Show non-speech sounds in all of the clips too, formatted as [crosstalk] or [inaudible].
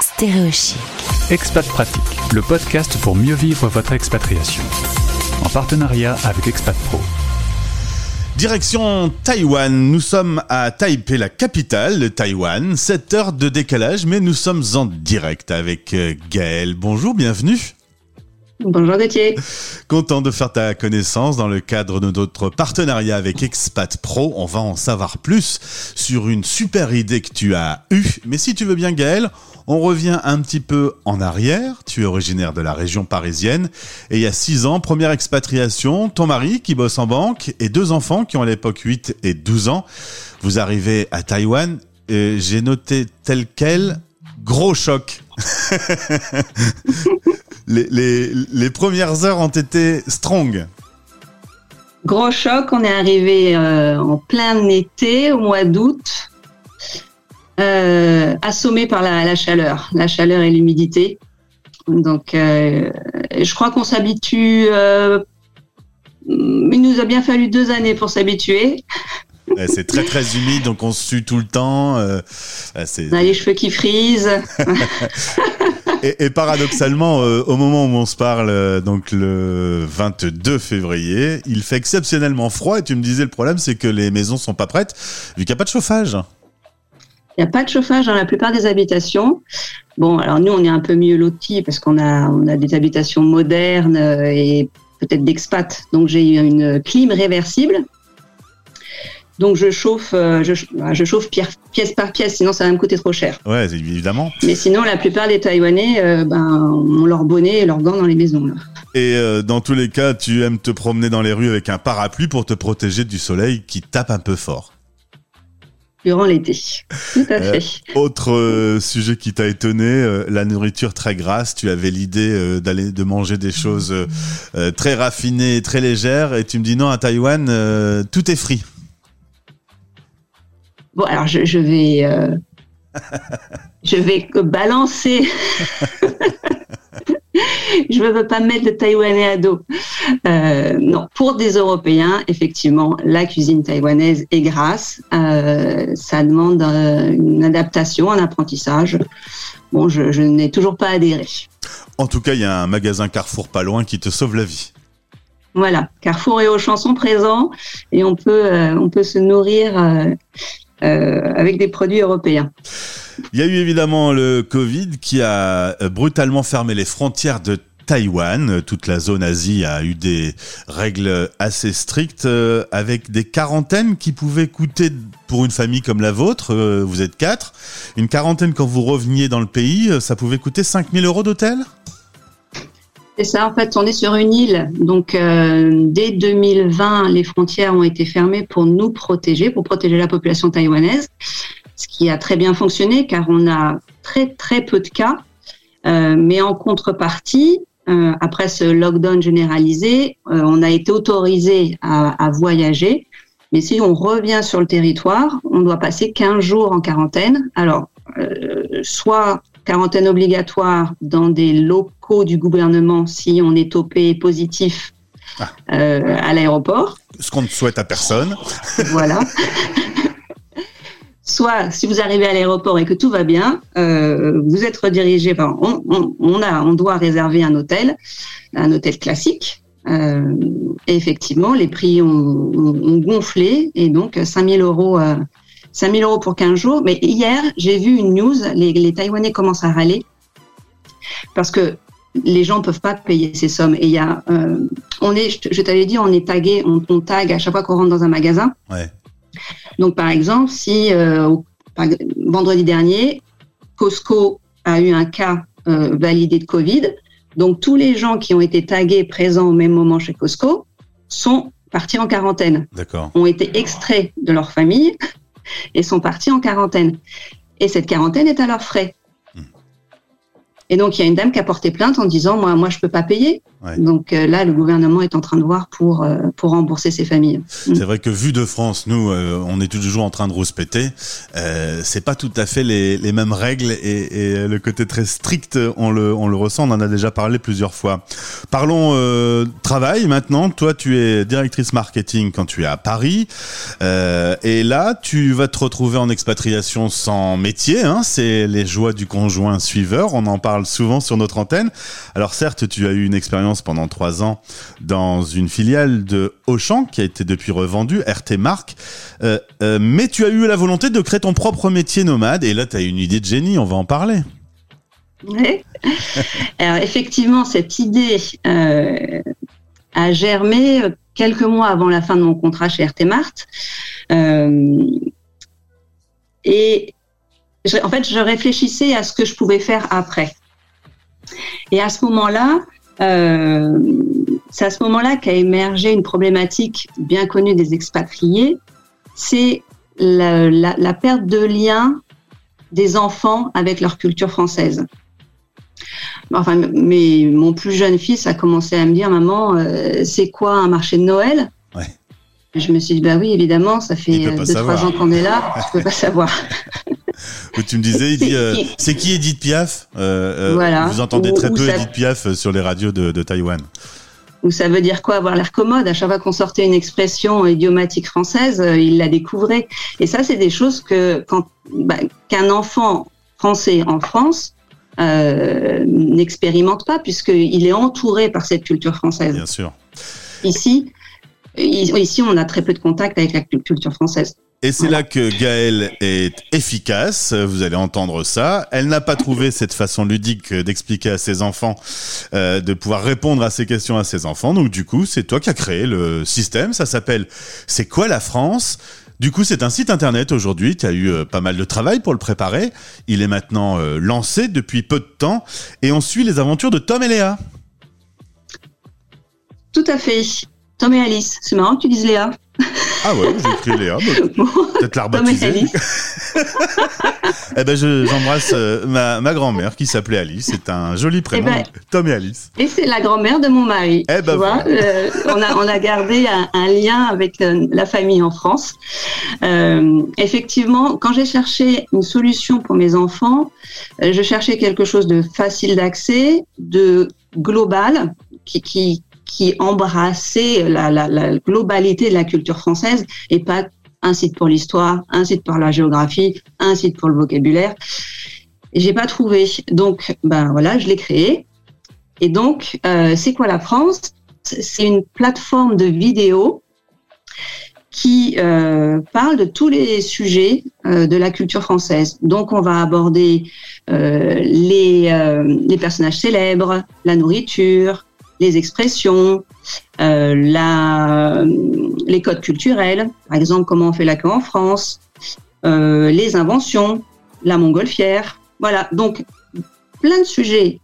Stéréochic. Expat Pratique, le podcast pour mieux vivre votre expatriation. En partenariat avec Expat Pro. Direction Taïwan, nous sommes à Taipei, la capitale de Taïwan. 7 heures de décalage, mais nous sommes en direct avec euh, Gaël. Bonjour, bienvenue. Bonjour Gauthier. Content de faire ta connaissance dans le cadre de notre partenariat avec Expat Pro. On va en savoir plus sur une super idée que tu as eue. Mais si tu veux bien Gaël, on revient un petit peu en arrière. Tu es originaire de la région parisienne et il y a six ans, première expatriation, ton mari qui bosse en banque et deux enfants qui ont à l'époque 8 et 12 ans. Vous arrivez à Taïwan j'ai noté tel quel gros choc. [laughs] les premières heures ont été strong. Gros choc, on est arrivé euh, en plein été, au mois d'août, euh, assommé par la, la, chaleur, la chaleur et l'humidité. Donc, euh, je crois qu'on s'habitue. Euh, il nous a bien fallu deux années pour s'habituer. C'est très très humide, donc on sue tout le temps. Euh, on a les cheveux qui frisent. [laughs] et, et, paradoxalement, euh, au moment où on se parle, euh, donc le 22 février, il fait exceptionnellement froid. Et tu me disais le problème, c'est que les maisons sont pas prêtes, vu qu'il n'y a pas de chauffage. Il n'y a pas de chauffage dans la plupart des habitations. Bon, alors nous, on est un peu mieux lotis parce qu'on a, on a des habitations modernes et peut-être d'expat. Donc j'ai une clim réversible donc je chauffe, euh, je, je chauffe pièce par pièce, sinon ça va me coûter trop cher. Ouais, évidemment. Mais sinon, la plupart des Taïwanais, euh, ben, ont leur bonnet et leurs gants dans les maisons. Là. Et euh, dans tous les cas, tu aimes te promener dans les rues avec un parapluie pour te protéger du soleil qui tape un peu fort. Durant l'été, tout à fait. autre sujet qui t'a étonné, la nourriture très grasse. Tu avais l'idée d'aller de manger des choses très raffinées, très légères, et tu me dis non à Taïwan, tout est frit. Bon, alors je, je vais, euh, [laughs] je vais balancer. [laughs] je ne veux pas mettre de Taïwanais à dos. Euh, non, pour des Européens, effectivement, la cuisine taïwanaise est grasse. Euh, ça demande euh, une adaptation, un apprentissage. Bon, je, je n'ai toujours pas adhéré. En tout cas, il y a un magasin Carrefour pas loin qui te sauve la vie. Voilà, Carrefour et Auchan sont présents et on peut, euh, on peut se nourrir avec des produits européens. Il y a eu évidemment le Covid qui a brutalement fermé les frontières de Taïwan. Toute la zone Asie a eu des règles assez strictes euh, avec des quarantaines qui pouvaient coûter pour une famille comme la vôtre, euh, vous êtes quatre, une quarantaine quand vous reveniez dans le pays, ça pouvait coûter 5000 euros d'hôtel? C'est ça, en fait, on est sur une île. Donc, euh, dès 2020, les frontières ont été fermées pour nous protéger, pour protéger la population taïwanaise, ce qui a très bien fonctionné car on a très, très peu de cas. Euh, mais en contrepartie, euh, après ce lockdown généralisé, on a été autorisé à, voyager. Mais si on revient sur le territoire, on doit passer 15 jours en quarantaine. Alors, soit quarantaine obligatoire dans des locaux du gouvernement si on est topé positif ah. euh, à l'aéroport. Ce qu'on ne souhaite à personne. voilà. [laughs] Soit, si vous arrivez à l'aéroport et que tout va bien, euh, vous êtes redirigé. Enfin, on, on, on, a, on doit réserver un hôtel, un hôtel classique. Euh, et effectivement, les prix ont, ont, ont, gonflé et donc 5000 euros 5000 euros pour 15 jours. Mais hier, j'ai vu une news, les, les, Taïwanais commencent à râler parce que les gens ne peuvent pas payer ces sommes. Et il y a, euh, on est, je, t'avais dit, on est tagué, on, on tag à chaque fois qu'on rentre dans un magasin. Ouais. Donc, par exemple, si euh, par, vendredi dernier, Costco a eu un cas euh, validé de Covid, donc tous les gens qui ont été tagués présents au même moment chez Costco sont partis en quarantaine. D'accord. Ont été extraits de leur famille et sont partis en quarantaine. Et cette quarantaine est à leurs frais. Mmh. Et donc, il y a une dame qui a porté plainte en disant, moi, moi, je peux pas payer. Donc euh, là, le gouvernement est en train de voir pour euh, pour rembourser ces familles. C'est vrai que vu de France, nous, euh, on est toujours en train de rouspéter. Euh, c'est pas tout à fait les, les mêmes règles et, et, le côté très strict, on le on le ressent. On en a déjà parlé plusieurs fois. Parlons travail maintenant. Toi, tu es directrice marketing quand tu es à Paris, et là, tu vas te retrouver en expatriation sans métier. Hein, c'est les joies du conjoint suiveur. On en parle souvent sur notre antenne. Alors certes, tu as eu une expérience pendant trois ans dans une filiale de Auchan qui a été depuis revendue, RT Mark. Euh, euh, mais tu as eu la volonté de créer ton propre métier nomade et là tu as une idée de génie, on va en parler. Oui. Alors effectivement, cette idée euh, a germé quelques mois avant la fin de mon contrat chez RT Mart. et en fait, je réfléchissais à ce que je pouvais faire après. Et à ce moment-là, euh, c'est à ce moment-là qu'a émergé une problématique bien connue des expatriés, c'est la, la, la, perte de lien des enfants avec leur culture française. Enfin, mais mon plus jeune fils a commencé à me dire, maman, euh, c'est quoi un marché de Noël? Ouais. Je me suis dit, bah oui, évidemment, ça fait deux, trois ans qu'on est là, je peux pas [laughs] savoir. Tu me disais, il dit, euh, [laughs] c'est qui Edith Piaf? Euh, euh, voilà. Vous entendez très peu Edith Piaf sur les radios de, de Taïwan. Ou ça veut dire quoi? Avoir l'air commode. À chaque fois qu'on sortait une expression idiomatique française, il la découvrait. Et ça, c'est des choses que quand bah, qu'un enfant français en France euh, n'expérimente pas, puisqu'il est entouré par cette culture française. Bien sûr. Ici, ici, on a très peu de contact avec la culture française. Et c'est là que Gaëlle est efficace, vous allez entendre ça. Elle n'a pas trouvé cette façon ludique d'expliquer à ses enfants, euh, de pouvoir répondre à ces questions à ses enfants. Donc du coup, c'est toi qui as créé le système. Ça s'appelle C'est quoi la France? Du coup, c'est un site internet aujourd'hui. Tu as eu euh, pas mal de travail pour le préparer. Il est maintenant euh, lancé depuis peu de temps et on suit les aventures de Tom et Léa. Tout à fait. Tom et Alice. C'est marrant que tu dises Léa. Ah ouais, j'ai écrit Léa. [laughs] Peut-être la rebaptiser. [laughs] eh ben, j'embrasse euh, ma, ma grand-mère qui s'appelait Alice. C'est un joli prénom. Eh ben, Tom et Alice. Et c'est la grand-mère de mon mari. Eh ben, tu vois, euh, on, a, on a gardé un, un lien avec euh, la famille en France. Effectivement, quand j'ai cherché une solution pour mes enfants, je cherchais quelque chose de facile d'accès, de global, qui, qui, qui embrassait la, la, la, globalité de la culture française et pas un site pour l'histoire, un site pour la géographie, un site pour le vocabulaire. J'ai pas trouvé. Donc, ben voilà, je l'ai créé. Et donc, euh, c'est quoi la France? C'est une plateforme de vidéos qui euh, parle de tous les sujets euh, de la culture française. Donc, on va aborder euh, les, euh, les personnages célèbres, la nourriture, les expressions, euh, la, les codes culturels, par exemple comment on fait la queue en France, euh, les inventions, la montgolfière. Voilà, donc plein de sujets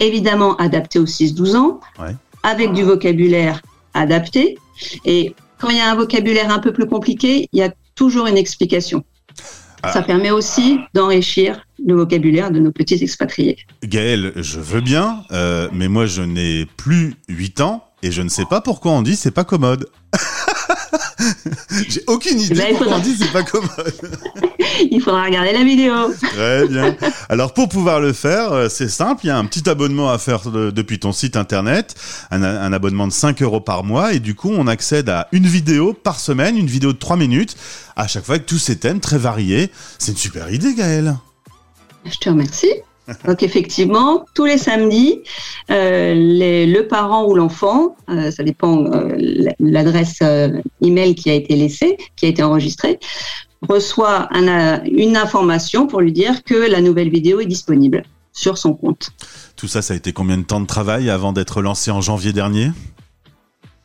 évidemment adaptés aux 6-12 ans, ouais. avec du vocabulaire adapté. Et quand il y a un vocabulaire un peu plus compliqué, il y a toujours une explication. Ça permet aussi d'enrichir le vocabulaire de nos petits expatriés. Gaël, je veux bien, euh, mais moi je n'ai plus 8 ans et je ne sais pas pourquoi on dit c'est pas commode. [laughs] [laughs] J'ai aucune idée ben, pourquoi on dit c'est pas commode. [laughs] il faudra regarder la vidéo. Très bien. Alors pour pouvoir le faire, euh, c'est simple, il y a un petit abonnement à faire depuis ton site internet, un, un, abonnement de 5 euros par mois et du coup on accède à une vidéo par semaine, une vidéo de 3 minutes, à chaque fois avec tous ces thèmes très variés. C'est une super idée Gaël. Je te remercie. [laughs] Donc effectivement, tous les samedis, euh, les, le parent ou l'enfant, euh, ça dépend euh, l'adresse euh, email qui a été laissée, qui a été enregistrée, reçoit un, une information pour lui dire que la nouvelle vidéo est disponible sur son compte. Tout ça, ça a été combien de temps de travail avant d'être lancé en janvier dernier?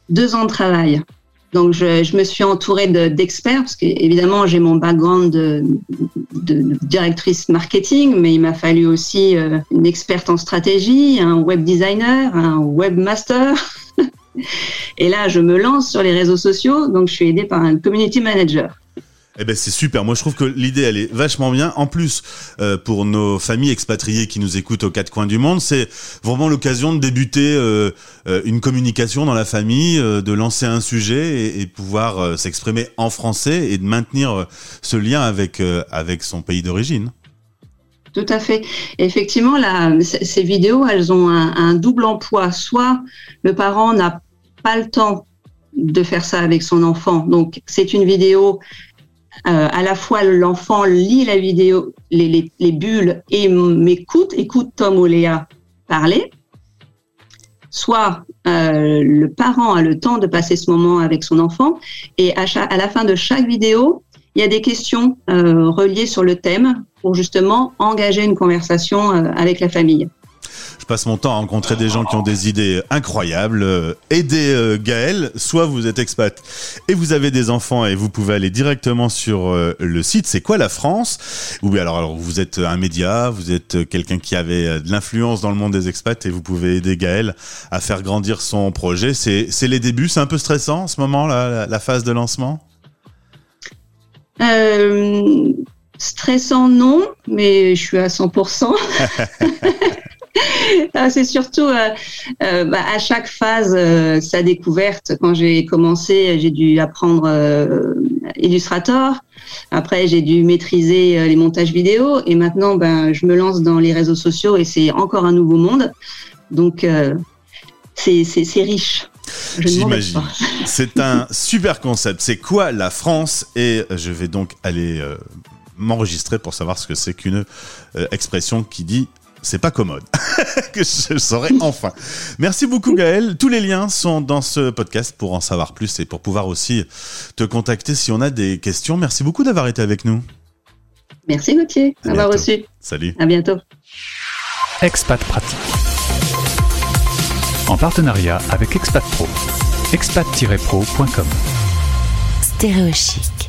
Deux ans de travail. Donc, je, je me suis entourée d'experts, parce qu'évidemment, j'ai mon background de, de, directrice marketing, mais il m'a fallu aussi euh, une experte en stratégie, un web designer, un webmaster. [laughs] Et là, je me lance sur les réseaux sociaux, donc je suis aidée par un community manager. Eh ben c'est super. Moi je trouve que l'idée elle est vachement bien. En plus euh, pour nos familles expatriées qui nous écoutent aux quatre coins du monde, c'est vraiment l'occasion de débuter euh, euh, une communication dans la famille, de lancer un sujet et, pouvoir s'exprimer en français et de maintenir ce lien avec avec son pays d'origine. Tout à fait. Effectivement, ces vidéos, elles ont un double emploi. Soit le parent n'a pas le temps de faire ça avec son enfant. Donc, c'est une vidéo euh, à la fois l'enfant lit la vidéo, les, bulles et m'écoute, écoute Tom ou Léa parler, soit euh, le parent a le temps de passer ce moment avec son enfant et à, la fin de chaque vidéo, il y a des questions euh, reliées sur le thème pour justement engager une conversation avec la famille passe mon temps à rencontrer des gens qui ont des idées incroyables. Euh, aidez euh, Gaël, soit vous êtes expat et vous avez des enfants et vous pouvez aller directement sur euh, le site C'est quoi la France? Ou alors, alors vous êtes un média, vous êtes quelqu'un qui avait de l'influence dans le monde des expats et vous pouvez aider Gaël à faire grandir son projet. C'est les débuts, c'est un peu stressant en ce moment, là, la, phase de lancement? Stressant, non, mais je suis à 100%. [laughs] [laughs] Ah, c'est surtout euh, euh, bah, à chaque phase euh, sa découverte. Quand j'ai commencé, j'ai dû apprendre Illustrator. Après, j'ai dû maîtriser les montages vidéo. Et maintenant, ben, je me lance dans les réseaux sociaux et c'est encore un nouveau monde. Donc, c'est riche. J'imagine. C'est [laughs] un super concept. C'est quoi la France? Et je vais donc aller m'enregistrer pour savoir ce que c'est qu'une expression qui dit c'est pas commode. [laughs] que je saurai enfin. Merci beaucoup Gaël. Tous les liens sont dans ce podcast pour en savoir plus et pour pouvoir aussi te contacter si on a des questions. Merci beaucoup d'avoir été avec nous. Merci Gauthier d'avoir reçu. Salut. À bientôt. Expat Pratique. En partenariat avec Expat Pro. expat-pro.com. Stéréochic.